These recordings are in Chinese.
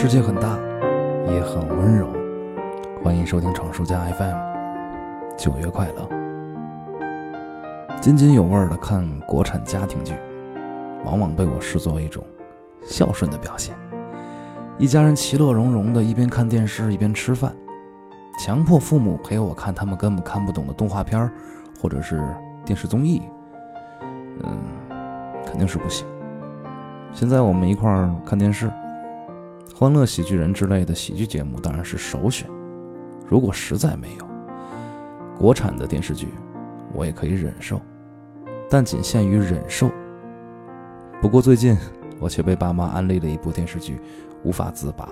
世界很大，也很温柔。欢迎收听闯书家 FM，九月快乐。津津有味的看国产家庭剧，往往被我视作一种孝顺的表现。一家人其乐融融的，一边看电视一边吃饭，强迫父母陪我看他们根本看不懂的动画片或者是电视综艺，嗯，肯定是不行。现在我们一块儿看电视，《欢乐喜剧人》之类的喜剧节目当然是首选。如果实在没有国产的电视剧，我也可以忍受，但仅限于忍受。不过最近我却被爸妈安利了一部电视剧，无法自拔。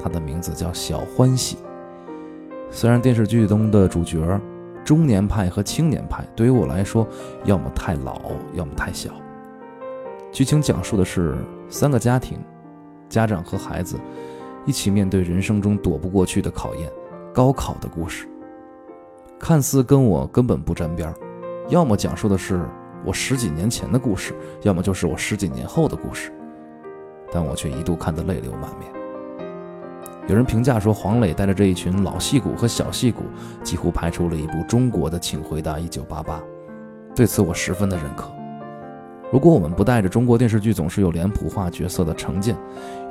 它的名字叫《小欢喜》。虽然电视剧中的主角中年派和青年派对于我来说，要么太老，要么太小。剧情讲述的是三个家庭，家长和孩子一起面对人生中躲不过去的考验——高考的故事。看似跟我根本不沾边要么讲述的是我十几年前的故事，要么就是我十几年后的故事，但我却一度看得泪流满面。有人评价说，黄磊带着这一群老戏骨和小戏骨，几乎拍出了一部中国的《请回答一九八八》，对此我十分的认可。如果我们不带着中国电视剧总是有脸谱化角色的成见，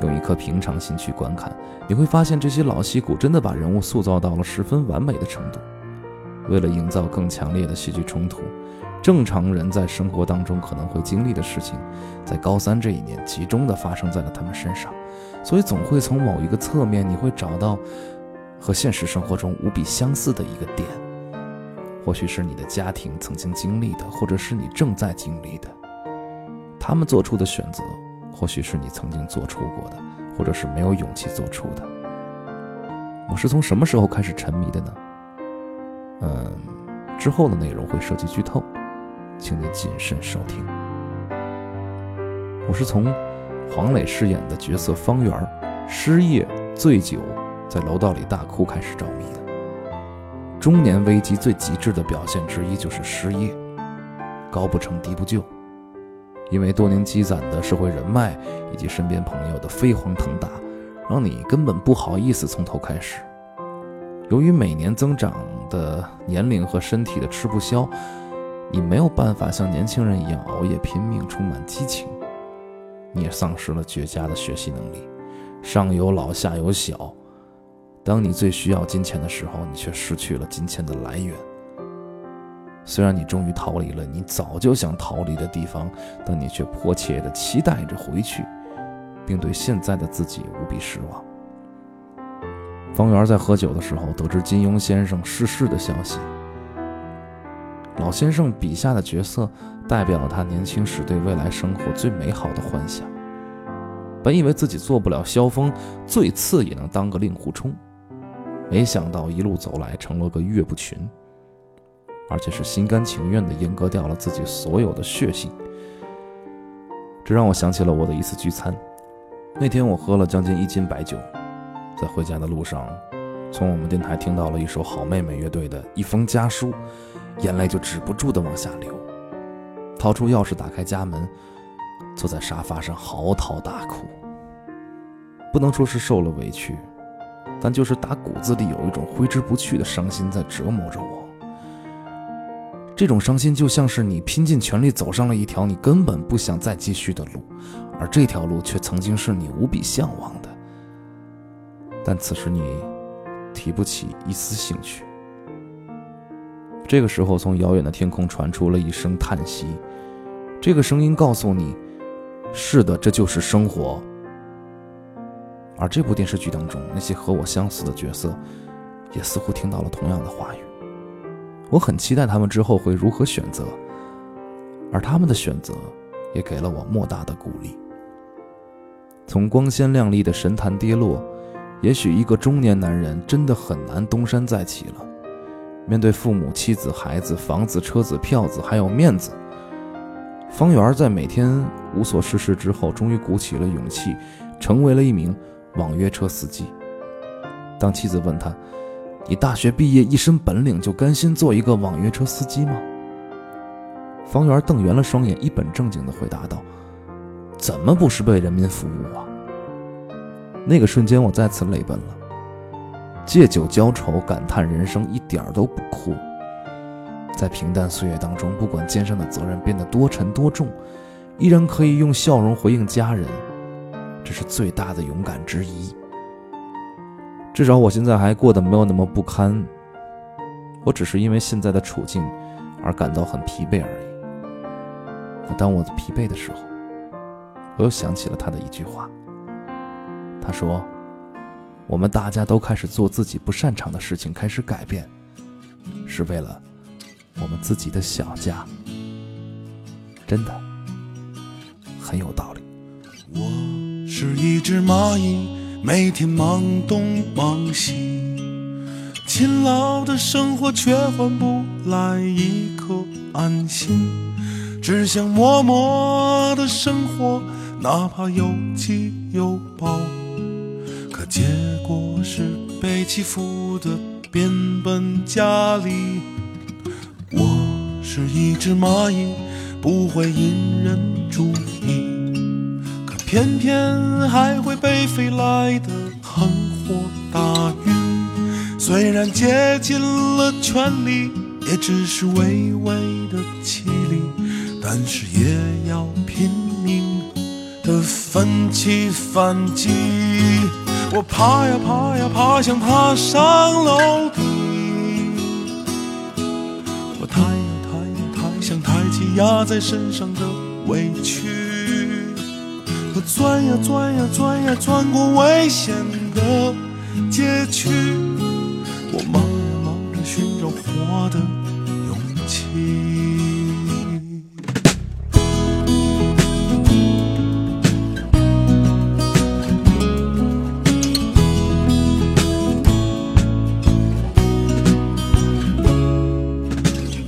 用一颗平常心去观看，你会发现这些老戏骨真的把人物塑造到了十分完美的程度。为了营造更强烈的戏剧冲突，正常人在生活当中可能会经历的事情，在高三这一年集中的发生在了他们身上，所以总会从某一个侧面，你会找到和现实生活中无比相似的一个点。或许是你的家庭曾经经历的，或者是你正在经历的。他们做出的选择，或许是你曾经做出过的，或者是没有勇气做出的。我是从什么时候开始沉迷的呢？嗯，之后的内容会涉及剧透，请你谨慎收听。我是从黄磊饰演的角色方圆失业、醉酒，在楼道里大哭开始着迷的。中年危机最极致的表现之一就是失业，高不成低不就。因为多年积攒的社会人脉以及身边朋友的飞黄腾达，让你根本不好意思从头开始。由于每年增长的年龄和身体的吃不消，你没有办法像年轻人一样熬夜拼命，充满激情。你也丧失了绝佳的学习能力。上有老，下有小，当你最需要金钱的时候，你却失去了金钱的来源。虽然你终于逃离了你早就想逃离的地方，但你却迫切地期待着回去，并对现在的自己无比失望。方圆在喝酒的时候得知金庸先生逝世的消息。老先生笔下的角色代表了他年轻时对未来生活最美好的幻想。本以为自己做不了萧峰，最次也能当个令狐冲，没想到一路走来成了个岳不群。而且是心甘情愿地阉割掉了自己所有的血性，这让我想起了我的一次聚餐。那天我喝了将近一斤白酒，在回家的路上，从我们电台听到了一首好妹妹乐队的一封家书，眼泪就止不住地往下流。掏出钥匙打开家门，坐在沙发上嚎啕大哭。不能说是受了委屈，但就是打骨子里有一种挥之不去的伤心在折磨着我。这种伤心就像是你拼尽全力走上了一条你根本不想再继续的路，而这条路却曾经是你无比向往的。但此时你提不起一丝兴趣。这个时候，从遥远的天空传出了一声叹息，这个声音告诉你：是的，这就是生活。而这部电视剧当中，那些和我相似的角色，也似乎听到了同样的话语。我很期待他们之后会如何选择，而他们的选择也给了我莫大的鼓励。从光鲜亮丽的神坛跌落，也许一个中年男人真的很难东山再起了。面对父母、妻子、孩子、房子、车子、票子，还有面子，方圆在每天无所事事之后，终于鼓起了勇气，成为了一名网约车司机。当妻子问他，你大学毕业一身本领就甘心做一个网约车司机吗？方圆瞪圆了双眼，一本正经地回答道：“怎么不是为人民服务啊？”那个瞬间，我再次泪奔了。借酒浇愁，感叹人生一点都不酷。在平淡岁月当中，不管肩上的责任变得多沉多重，依然可以用笑容回应家人，这是最大的勇敢之一。至少我现在还过得没有那么不堪，我只是因为现在的处境而感到很疲惫而已。可当我疲惫的时候，我又想起了他的一句话。他说：“我们大家都开始做自己不擅长的事情，开始改变，是为了我们自己的小家。”真的很有道理。我是一只蚂蚁。每天忙东忙西，勤劳的生活却换不来一颗安心。只想默默的生活，哪怕有饥有饱。可结果是被欺负的变本加厉。我是一只蚂蚁，不会引人注意。可偏偏还会被飞来的横祸打晕，虽然竭尽了全力，也只是微微的凄厉，但是也要拼命的奋起反击。我爬呀爬呀爬，想爬上楼梯；我抬呀抬呀抬，想抬起压在身上的委屈。我钻呀钻呀钻呀，钻过危险的街区。我忙呀忙着寻找活的勇气。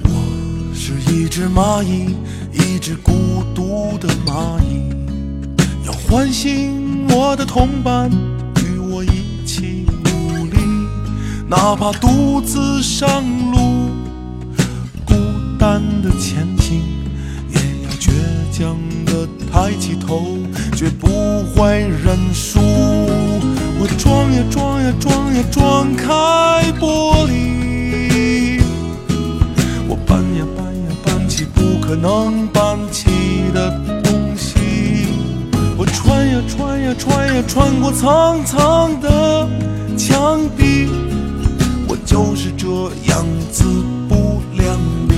我是一只蚂蚁，一只孤独的蚂蚁。唤醒我的同伴，与我一起努力，哪怕独自上路，孤单的前行，也要倔强的抬起头，绝不会认输。我撞呀撞呀撞呀撞开玻璃，我搬呀搬呀搬起不可能搬。呀穿呀穿呀穿过层层的墙壁，我就是这样子不量力。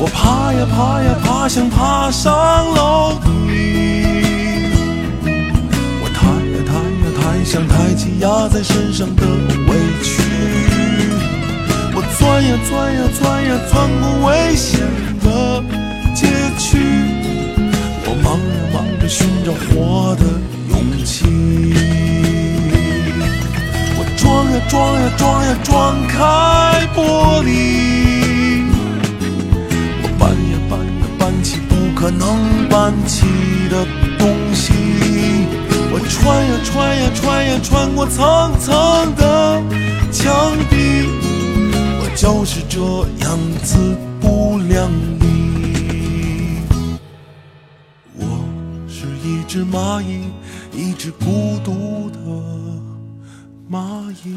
我爬呀爬呀爬，想爬上楼。想抬起压在身上的委屈，我钻呀钻呀钻呀钻过危险的街区，我忙呀忙着寻找活的勇气，我撞呀撞呀撞呀撞开玻璃，我搬呀搬呀搬起不可能搬起的东西。穿呀穿呀穿呀穿过层层的墙壁，我就是这样自不量力。我是一只蚂蚁，一只孤独的蚂蚁。